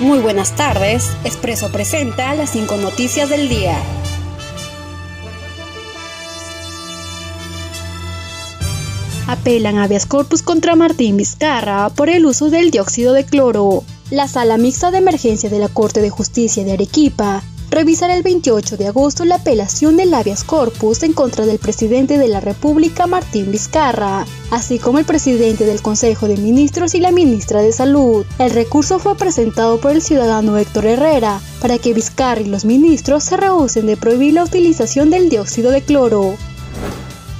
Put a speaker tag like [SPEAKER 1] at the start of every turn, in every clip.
[SPEAKER 1] Muy buenas tardes. Expreso presenta las cinco noticias del día. Apelan habeas corpus contra Martín Vizcarra por el uso del dióxido de cloro. La sala mixta de emergencia de la Corte de Justicia de Arequipa revisará el 28 de agosto la apelación del habeas corpus en contra del presidente de la República Martín Vizcarra, así como el presidente del Consejo de Ministros y la ministra de Salud. El recurso fue presentado por el ciudadano Héctor Herrera para que Vizcarra y los ministros se rehúsen de prohibir la utilización del dióxido de cloro.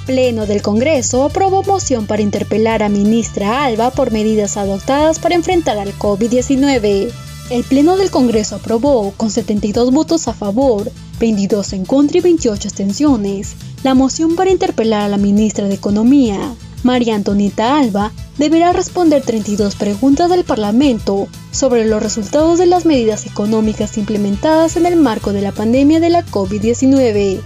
[SPEAKER 1] Pleno del Congreso aprobó moción para interpelar a ministra Alba por medidas adoptadas para enfrentar al COVID-19. El Pleno del Congreso aprobó, con 72 votos a favor, 22 en contra y 28 abstenciones, la moción para interpelar a la ministra de Economía. María Antonita Alba deberá responder 32 preguntas del Parlamento sobre los resultados de las medidas económicas implementadas en el marco de la pandemia de la COVID-19.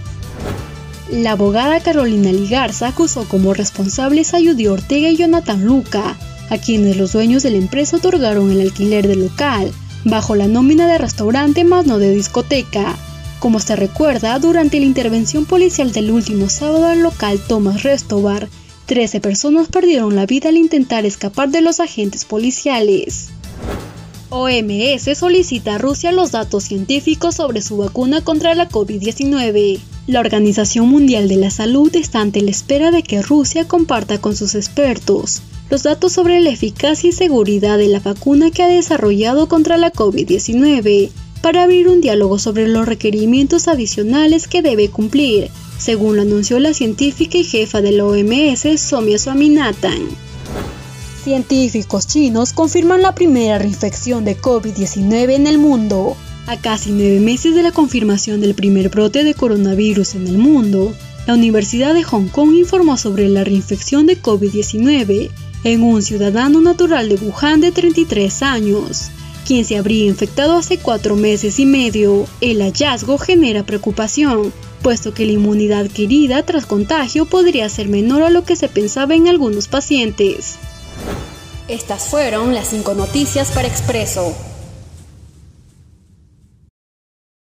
[SPEAKER 1] La abogada Carolina Ligarza acusó como responsables a Judy Ortega y Jonathan Luca, a quienes los dueños de la empresa otorgaron el alquiler del local, bajo la nómina de restaurante más no de discoteca. Como se recuerda, durante la intervención policial del último sábado al local Thomas Restobar, 13 personas perdieron la vida al intentar escapar de los agentes policiales. OMS solicita a Rusia los datos científicos sobre su vacuna contra la COVID-19. La Organización Mundial de la Salud está ante la espera de que Rusia comparta con sus expertos los datos sobre la eficacia y seguridad de la vacuna que ha desarrollado contra la COVID-19 para abrir un diálogo sobre los requerimientos adicionales que debe cumplir, según lo anunció la científica y jefa de la OMS, Somia Swaminathan. Científicos chinos confirman la primera reinfección de COVID-19 en el mundo. A casi nueve meses de la confirmación del primer brote de coronavirus en el mundo, la Universidad de Hong Kong informó sobre la reinfección de COVID-19 en un ciudadano natural de Wuhan de 33 años, quien se habría infectado hace cuatro meses y medio. El hallazgo genera preocupación, puesto que la inmunidad adquirida tras contagio podría ser menor a lo que se pensaba en algunos pacientes. Estas fueron las cinco noticias para Expreso.